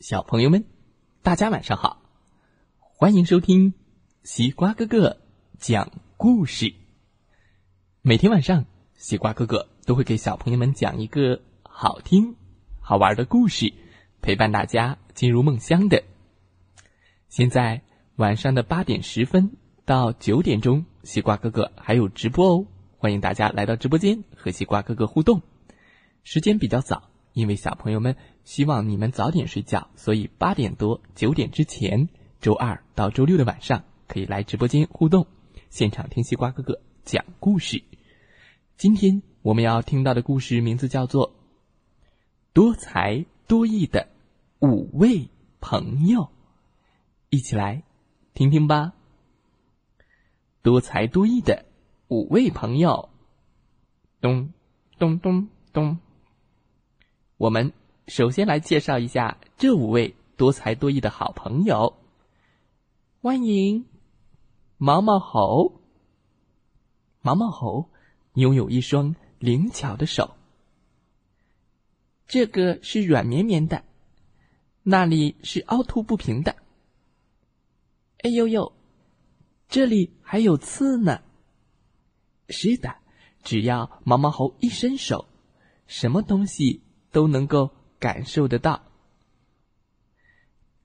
小朋友们，大家晚上好！欢迎收听西瓜哥哥讲故事。每天晚上，西瓜哥哥都会给小朋友们讲一个好听、好玩的故事，陪伴大家进入梦乡的。现在晚上的八点十分到九点钟，西瓜哥哥还有直播哦，欢迎大家来到直播间和西瓜哥哥互动。时间比较早。因为小朋友们希望你们早点睡觉，所以八点多九点之前，周二到周六的晚上可以来直播间互动，现场听西瓜哥哥讲故事。今天我们要听到的故事名字叫做《多才多艺的五位朋友》，一起来听听吧。多才多艺的五位朋友，咚咚咚咚。我们首先来介绍一下这五位多才多艺的好朋友。欢迎毛毛猴。毛毛猴拥有一双灵巧的手，这个是软绵绵的，那里是凹凸不平的。哎呦呦，这里还有刺呢。是的，只要毛毛猴一伸手，什么东西？都能够感受得到。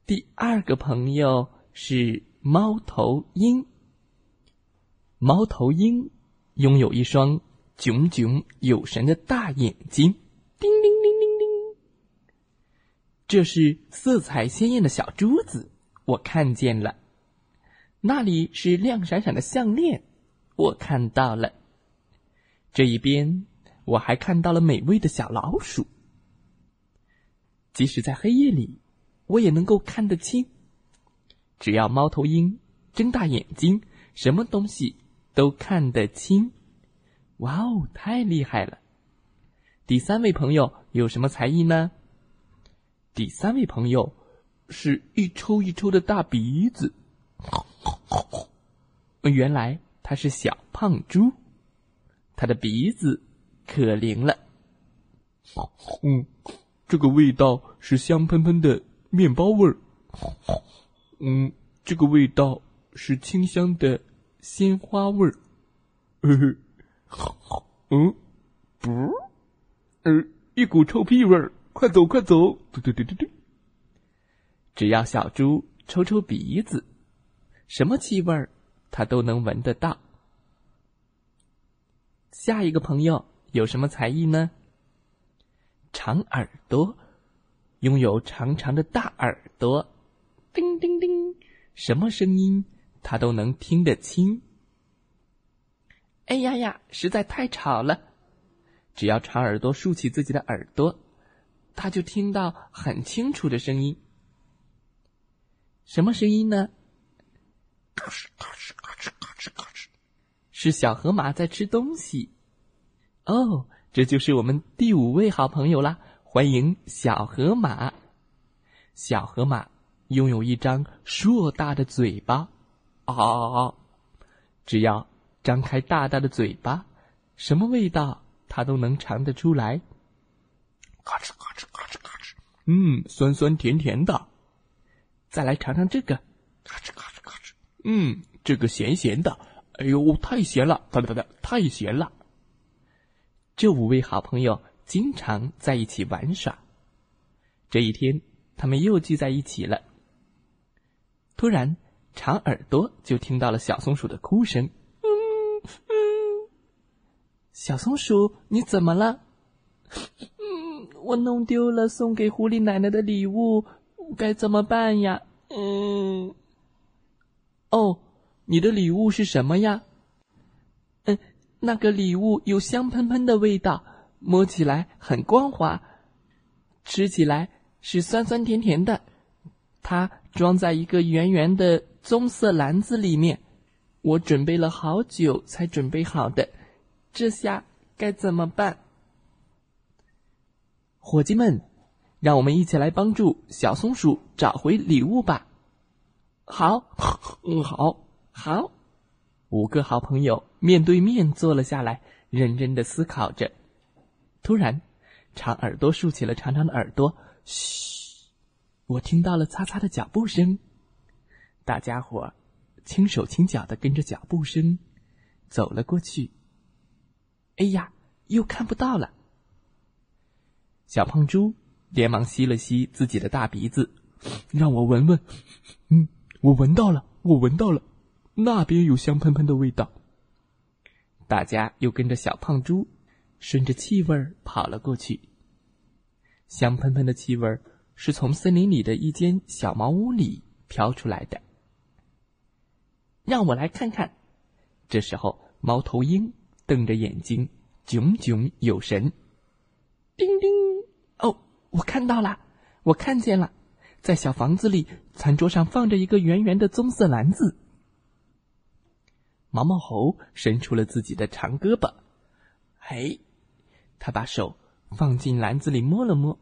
第二个朋友是猫头鹰。猫头鹰拥有一双炯炯有神的大眼睛，叮铃铃铃铃。这是色彩鲜艳的小珠子，我看见了。那里是亮闪闪的项链，我看到了。这一边我还看到了美味的小老鼠。即使在黑夜里，我也能够看得清。只要猫头鹰睁大眼睛，什么东西都看得清。哇哦，太厉害了！第三位朋友有什么才艺呢？第三位朋友是一抽一抽的大鼻子。原来他是小胖猪，他的鼻子可灵了。嗯。这个味道是香喷喷的面包味儿，嗯，这个味道是清香的鲜花味儿，嗯，不，嗯，一股臭屁味儿，快走快走，嘟嘟嘟嘟嘟，只要小猪抽抽鼻子，什么气味儿它都能闻得到。下一个朋友有什么才艺呢？长耳朵，拥有长长的大耳朵，叮叮叮，什么声音它都能听得清。哎呀呀，实在太吵了！只要长耳朵竖起自己的耳朵，他就听到很清楚的声音。什么声音呢？咔哧咔哧咔哧咔哧咔哧，是小河马在吃东西。哦。这就是我们第五位好朋友啦！欢迎小河马。小河马拥有一张硕大的嘴巴，啊！只要张开大大的嘴巴，什么味道它都能尝得出来。咔哧咔哧咔哧咔哧，嗯，酸酸甜甜的。再来尝尝这个，咔哧咔哧咔哧，嗯，这个咸咸的。哎呦，太咸了！哒哒哒，太咸了。这五位好朋友经常在一起玩耍。这一天，他们又聚在一起了。突然，长耳朵就听到了小松鼠的哭声。嗯嗯，小松鼠，你怎么了？嗯，我弄丢了送给狐狸奶奶的礼物，该怎么办呀？嗯，哦，你的礼物是什么呀？那个礼物有香喷喷的味道，摸起来很光滑，吃起来是酸酸甜甜的。它装在一个圆圆的棕色篮子里面，我准备了好久才准备好的，这下该怎么办？伙计们，让我们一起来帮助小松鼠找回礼物吧！好，嗯，好，好。五个好朋友面对面坐了下来，认真的思考着。突然，长耳朵竖起了长长的耳朵，嘘，我听到了擦擦的脚步声。大家伙轻手轻脚的跟着脚步声走了过去。哎呀，又看不到了！小胖猪连忙吸了吸自己的大鼻子，让我闻闻。嗯，我闻到了，我闻到了，那边有香喷喷的味道。大家又跟着小胖猪顺着气味跑了过去。香喷喷的气味是从森林里的一间小茅屋里飘出来的。让我来看看。这时候，猫头鹰瞪着眼睛，炯炯有神。叮叮！哦，我看到了，我看见了，在小房子里，餐桌上放着一个圆圆的棕色篮子。毛毛猴伸出了自己的长胳膊，嘿，他把手放进篮子里摸了摸，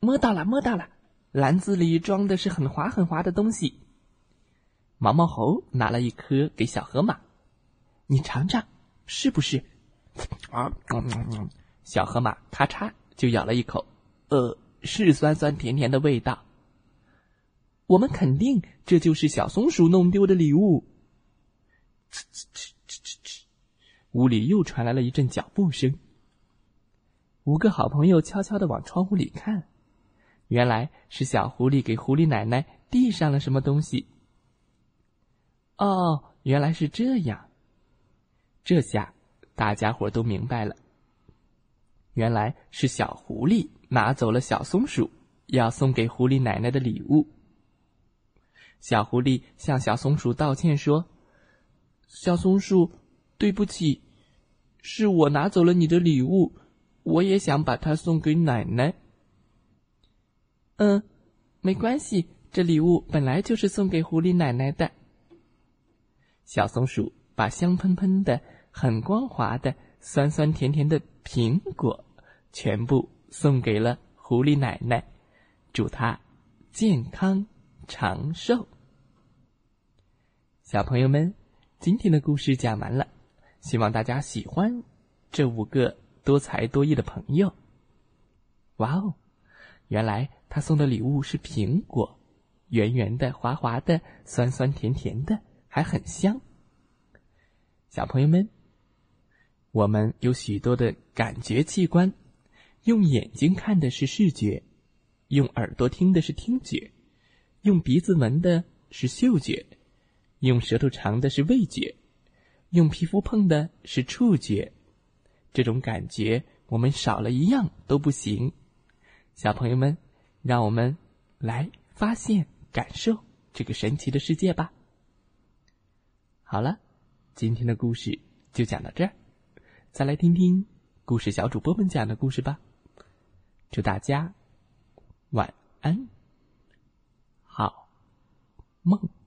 摸到了，摸到了，篮子里装的是很滑很滑的东西。毛毛猴拿了一颗给小河马，你尝尝，是不是？啊，小河马咔嚓就咬了一口，呃，是酸酸甜甜的味道。我们肯定这就是小松鼠弄丢的礼物。哧哧哧哧哧哧，屋里又传来了一阵脚步声。五个好朋友悄悄的往窗户里看，原来是小狐狸给狐狸奶奶递上了什么东西。哦，原来是这样。这下大家伙都明白了。原来是小狐狸拿走了小松鼠要送给狐狸奶奶的礼物。小狐狸向小松鼠道歉说：“小松鼠，对不起，是我拿走了你的礼物，我也想把它送给奶奶。”嗯，没关系，这礼物本来就是送给狐狸奶奶的。小松鼠把香喷喷的、很光滑的、酸酸甜甜的苹果，全部送给了狐狸奶奶，祝她健康长寿。小朋友们，今天的故事讲完了，希望大家喜欢这五个多才多艺的朋友。哇哦，原来他送的礼物是苹果，圆圆的、滑滑的、酸酸甜甜的。还很香。小朋友们，我们有许多的感觉器官，用眼睛看的是视觉，用耳朵听的是听觉，用鼻子闻的是嗅觉，用舌头尝的是味觉，用皮肤碰的是触觉。这种感觉，我们少了一样都不行。小朋友们，让我们来发现、感受这个神奇的世界吧。好了，今天的故事就讲到这儿，再来听听故事小主播们讲的故事吧。祝大家晚安，好梦。